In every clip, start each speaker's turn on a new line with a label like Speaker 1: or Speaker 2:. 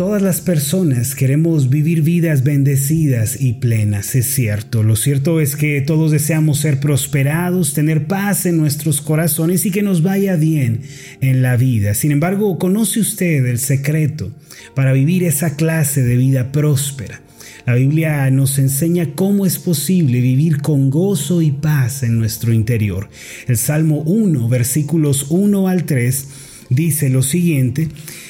Speaker 1: Todas las personas queremos vivir vidas bendecidas y plenas, es cierto. Lo cierto es que todos deseamos ser prosperados, tener paz en nuestros corazones y que nos vaya bien en la vida. Sin embargo, ¿conoce usted el secreto para vivir esa clase de vida próspera? La Biblia nos enseña cómo es posible vivir con gozo y paz en nuestro interior. El Salmo 1, versículos 1 al 3, dice lo siguiente,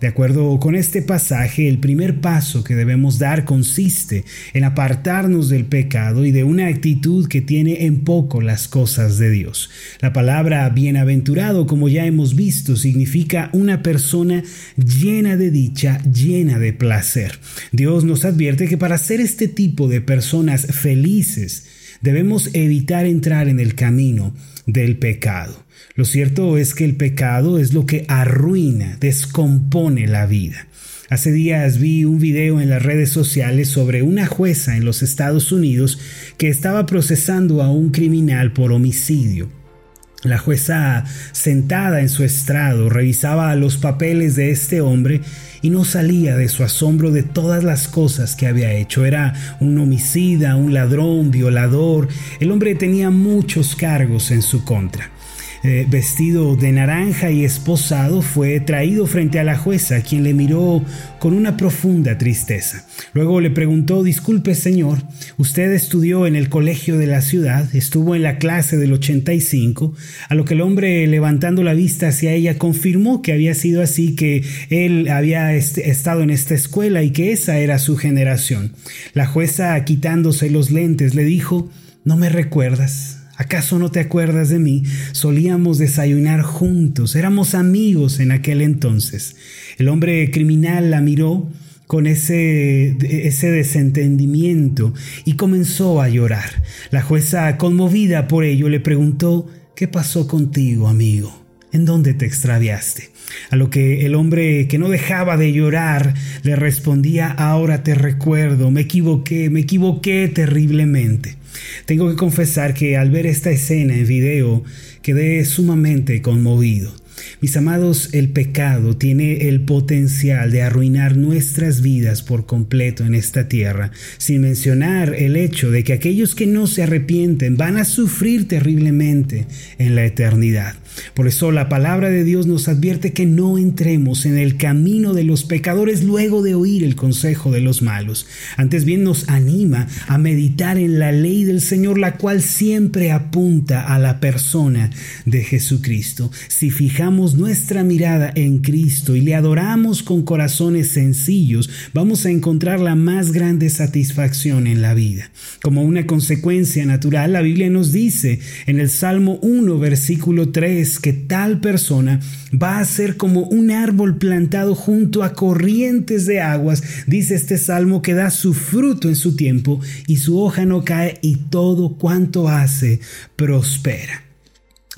Speaker 1: De acuerdo con este pasaje, el primer paso que debemos dar consiste en apartarnos del pecado y de una actitud que tiene en poco las cosas de Dios. La palabra bienaventurado, como ya hemos visto, significa una persona llena de dicha, llena de placer. Dios nos advierte que para ser este tipo de personas felices, debemos evitar entrar en el camino del pecado. Lo cierto es que el pecado es lo que arruina, descompone la vida. Hace días vi un video en las redes sociales sobre una jueza en los Estados Unidos que estaba procesando a un criminal por homicidio. La jueza, sentada en su estrado, revisaba los papeles de este hombre y no salía de su asombro de todas las cosas que había hecho. Era un homicida, un ladrón, violador. El hombre tenía muchos cargos en su contra. Eh, vestido de naranja y esposado, fue traído frente a la jueza, quien le miró con una profunda tristeza. Luego le preguntó, disculpe señor, usted estudió en el colegio de la ciudad, estuvo en la clase del 85, a lo que el hombre levantando la vista hacia ella confirmó que había sido así, que él había estado en esta escuela y que esa era su generación. La jueza, quitándose los lentes, le dijo, ¿no me recuerdas? ¿Acaso no te acuerdas de mí? Solíamos desayunar juntos, éramos amigos en aquel entonces. El hombre criminal la miró con ese, ese desentendimiento y comenzó a llorar. La jueza, conmovida por ello, le preguntó, ¿qué pasó contigo, amigo? ¿En dónde te extraviaste? A lo que el hombre que no dejaba de llorar le respondía, ahora te recuerdo, me equivoqué, me equivoqué terriblemente. Tengo que confesar que al ver esta escena en video quedé sumamente conmovido. Mis amados, el pecado tiene el potencial de arruinar nuestras vidas por completo en esta tierra, sin mencionar el hecho de que aquellos que no se arrepienten van a sufrir terriblemente en la eternidad. Por eso la palabra de Dios nos advierte que no entremos en el camino de los pecadores luego de oír el consejo de los malos. Antes bien nos anima a meditar en la ley del Señor, la cual siempre apunta a la persona de Jesucristo. Si fijamos nuestra mirada en Cristo y le adoramos con corazones sencillos, vamos a encontrar la más grande satisfacción en la vida. Como una consecuencia natural, la Biblia nos dice en el Salmo 1, versículo 3, que tal persona va a ser como un árbol plantado junto a corrientes de aguas, dice este salmo que da su fruto en su tiempo y su hoja no cae y todo cuanto hace prospera.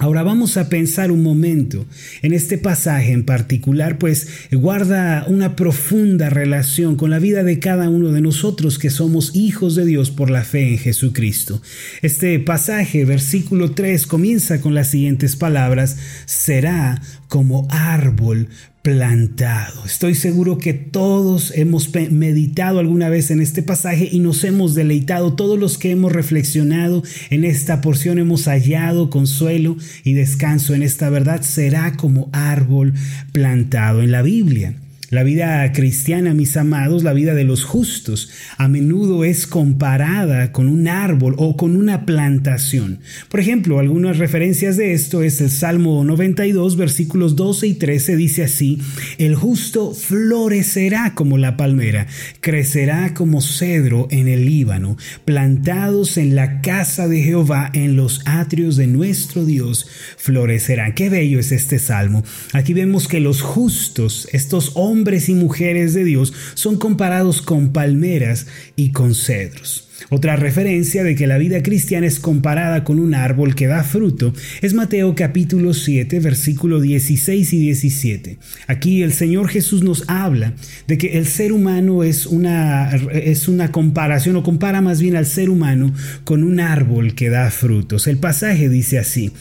Speaker 1: Ahora vamos a pensar un momento en este pasaje en particular, pues guarda una profunda relación con la vida de cada uno de nosotros que somos hijos de Dios por la fe en Jesucristo. Este pasaje, versículo 3, comienza con las siguientes palabras, será como árbol plantado. Estoy seguro que todos hemos meditado alguna vez en este pasaje y nos hemos deleitado. Todos los que hemos reflexionado en esta porción hemos hallado consuelo y descanso en esta verdad. Será como árbol plantado en la Biblia. La vida cristiana, mis amados, la vida de los justos, a menudo es comparada con un árbol o con una plantación. Por ejemplo, algunas referencias de esto es el Salmo 92, versículos 12 y 13, dice así, el justo florecerá como la palmera, crecerá como cedro en el Líbano, plantados en la casa de Jehová, en los atrios de nuestro Dios, florecerán. Qué bello es este salmo. Aquí vemos que los justos, estos hombres, hombres y mujeres de Dios son comparados con palmeras y con cedros. Otra referencia de que la vida cristiana es comparada con un árbol que da fruto es Mateo capítulo 7, versículo 16 y 17. Aquí el Señor Jesús nos habla de que el ser humano es una, es una comparación o compara más bien al ser humano con un árbol que da frutos. El pasaje dice así,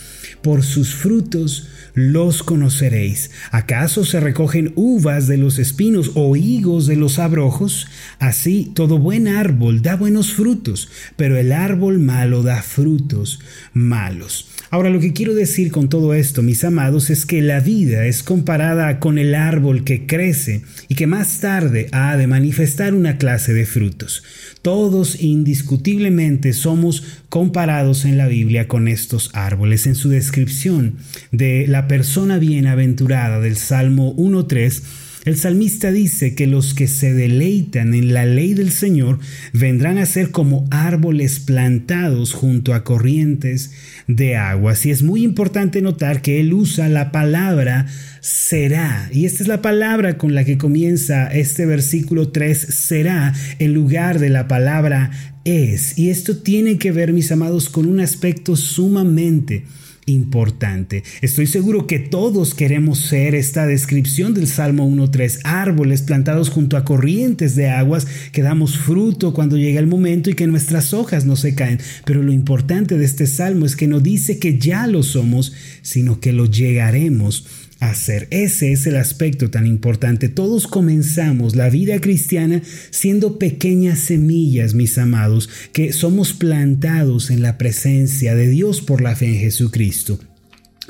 Speaker 1: por sus frutos los conoceréis. ¿Acaso se recogen uvas de los espinos o higos de los abrojos? Así todo buen árbol da buenos frutos, pero el árbol malo da frutos malos. Ahora lo que quiero decir con todo esto, mis amados, es que la vida es comparada con el árbol que crece y que más tarde ha de manifestar una clase de frutos. Todos indiscutiblemente somos comparados en la Biblia con estos árboles. En su descripción de la persona bienaventurada del Salmo 1.3, el salmista dice que los que se deleitan en la ley del Señor vendrán a ser como árboles plantados junto a corrientes de aguas. Y es muy importante notar que él usa la palabra será. Y esta es la palabra con la que comienza este versículo 3, será, en lugar de la palabra es. Y esto tiene que ver, mis amados, con un aspecto sumamente importante. Estoy seguro que todos queremos ser esta descripción del Salmo 1.3, árboles plantados junto a corrientes de aguas que damos fruto cuando llega el momento y que nuestras hojas no se caen. Pero lo importante de este salmo es que no dice que ya lo somos, sino que lo llegaremos hacer. Ese es el aspecto tan importante. Todos comenzamos la vida cristiana siendo pequeñas semillas, mis amados, que somos plantados en la presencia de Dios por la fe en Jesucristo.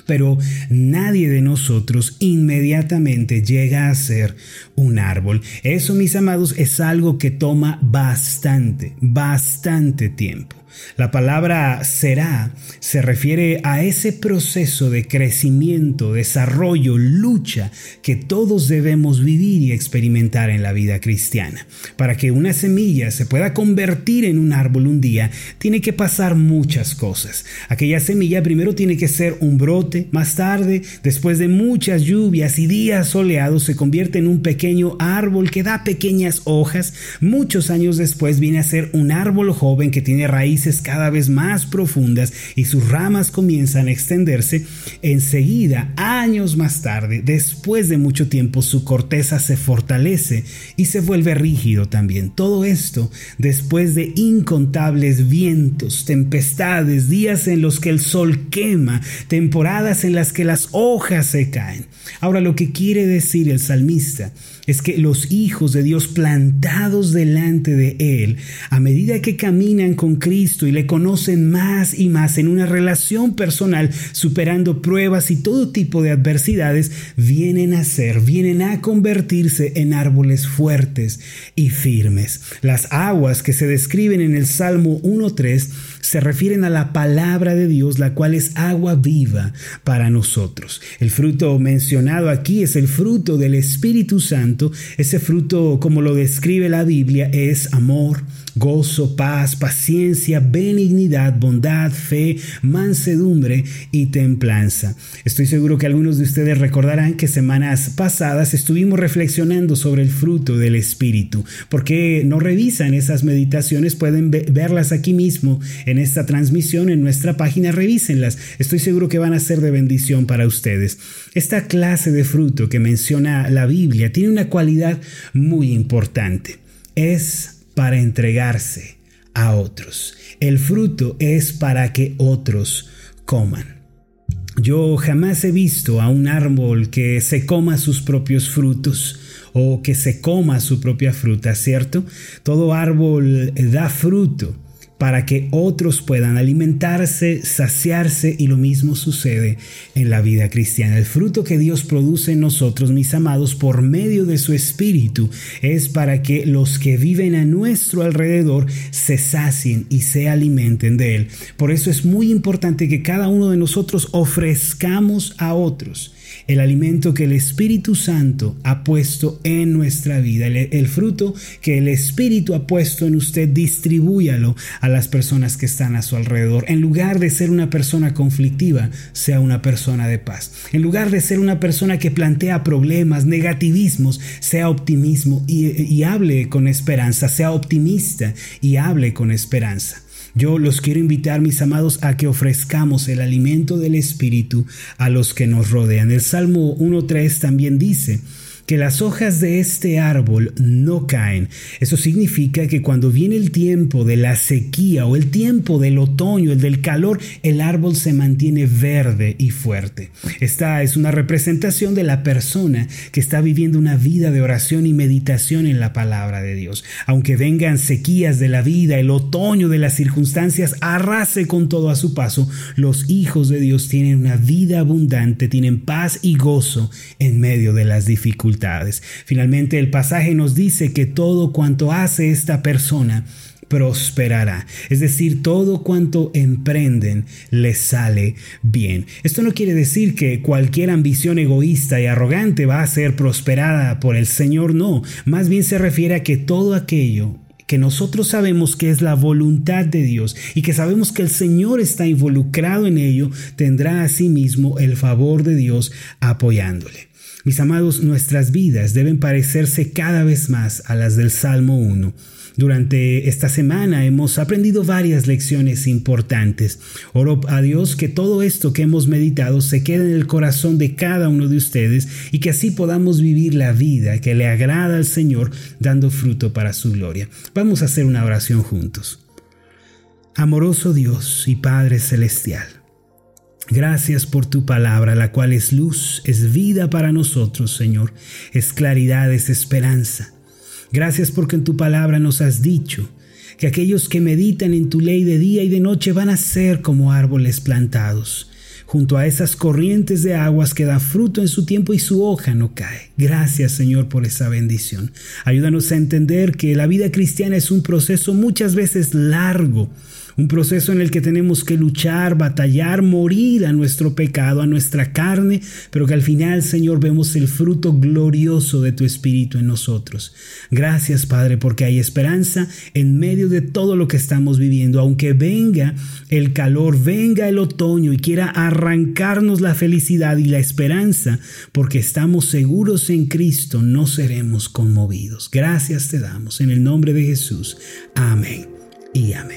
Speaker 1: Pero nadie de nosotros inmediatamente llega a ser un árbol. Eso, mis amados, es algo que toma bastante, bastante tiempo. La palabra será se refiere a ese proceso de crecimiento, desarrollo, lucha que todos debemos vivir y experimentar en la vida cristiana. Para que una semilla se pueda convertir en un árbol un día, tiene que pasar muchas cosas. Aquella semilla primero tiene que ser un brote, más tarde, después de muchas lluvias y días soleados, se convierte en un pequeño árbol que da pequeñas hojas. Muchos años después viene a ser un árbol joven que tiene raíces cada vez más profundas y sus ramas comienzan a extenderse, enseguida, años más tarde, después de mucho tiempo, su corteza se fortalece y se vuelve rígido también. Todo esto después de incontables vientos, tempestades, días en los que el sol quema, temporadas en las que las hojas se caen. Ahora lo que quiere decir el salmista es que los hijos de Dios plantados delante de Él, a medida que caminan con Cristo y le conocen más y más en una relación personal, superando pruebas y todo tipo de adversidades, vienen a ser, vienen a convertirse en árboles fuertes y firmes. Las aguas que se describen en el Salmo 1.3 se refieren a la palabra de Dios, la cual es agua viva para nosotros. El fruto mencionado aquí es el fruto del Espíritu Santo. Ese fruto, como lo describe la Biblia, es amor, gozo, paz, paciencia, benignidad, bondad, fe, mansedumbre y templanza. Estoy seguro que algunos de ustedes recordarán que semanas pasadas estuvimos reflexionando sobre el fruto del Espíritu. porque no revisan esas meditaciones? Pueden verlas aquí mismo en esta transmisión, en nuestra página, revísenlas. Estoy seguro que van a ser de bendición para ustedes. Esta clase de fruto que menciona la Biblia tiene una cualidad muy importante. Es para entregarse a otros. El fruto es para que otros coman. Yo jamás he visto a un árbol que se coma sus propios frutos o que se coma su propia fruta, ¿cierto? Todo árbol da fruto para que otros puedan alimentarse, saciarse y lo mismo sucede en la vida cristiana. El fruto que Dios produce en nosotros, mis amados, por medio de su Espíritu, es para que los que viven a nuestro alrededor se sacien y se alimenten de Él. Por eso es muy importante que cada uno de nosotros ofrezcamos a otros el alimento que el Espíritu Santo ha puesto en nuestra vida, el, fruto que el Espíritu ha puesto en usted, distribúyalo a las personas que están a su alrededor. En lugar de ser una persona conflictiva, sea una persona de paz. En lugar de ser una persona que plantea problemas, negativismos, sea optimismo y, hable con esperanza, sea optimista y hable con esperanza. Yo los quiero invitar, mis amados, a que ofrezcamos el alimento del Espíritu a los que nos rodean. El Salmo 1.3 también dice, que las hojas de este árbol no caen. Eso significa que cuando viene el tiempo de la sequía o el tiempo del otoño, el del calor, el árbol se mantiene verde y fuerte. Esta es una representación de la persona que está viviendo una vida de oración y meditación en la palabra de Dios. Aunque vengan sequías de la vida, el otoño de las circunstancias arrase con todo a su paso, los hijos de Dios tienen una vida abundante, tienen paz y gozo en medio de las dificultades. Finalmente el pasaje nos dice que todo cuanto hace esta persona prosperará. Es decir, todo cuanto emprenden les sale bien. Esto no quiere decir que cualquier ambición egoísta y arrogante va a ser prosperada por el Señor, no. Más bien se refiere a que todo aquello que nosotros sabemos que es la voluntad de Dios y que sabemos que el Señor está involucrado en ello, tendrá asimismo el favor de Dios apoyándole. Mis amados, nuestras vidas deben parecerse cada vez más a las del Salmo 1. Durante esta semana hemos aprendido varias lecciones importantes. Oro a Dios que todo esto que hemos meditado se quede en el corazón de cada uno de ustedes y que así podamos vivir la vida que le agrada al Señor dando fruto para su gloria. Vamos a hacer una oración juntos. Amoroso Dios y Padre Celestial. Gracias por tu palabra, la cual es luz, es vida para nosotros, Señor, es claridad, es esperanza. Gracias porque en tu palabra nos has dicho que aquellos que meditan en tu ley de día y de noche van a ser como árboles plantados, junto a esas corrientes de aguas que da fruto en su tiempo y su hoja no cae. Gracias Señor por esa bendición. Ayúdanos a entender que la vida cristiana es un proceso muchas veces largo, un proceso en el que tenemos que luchar, batallar, morir a nuestro pecado, a nuestra carne, pero que al final, Señor, vemos el fruto glorioso de tu Espíritu en nosotros. Gracias, Padre, porque hay esperanza en medio de todo lo que estamos viviendo, aunque venga el calor, venga el otoño y quiera arrancarnos la felicidad y la esperanza, porque estamos seguros en Cristo, no seremos conmovidos. Gracias te damos en el nombre de Jesús. Amén y amén.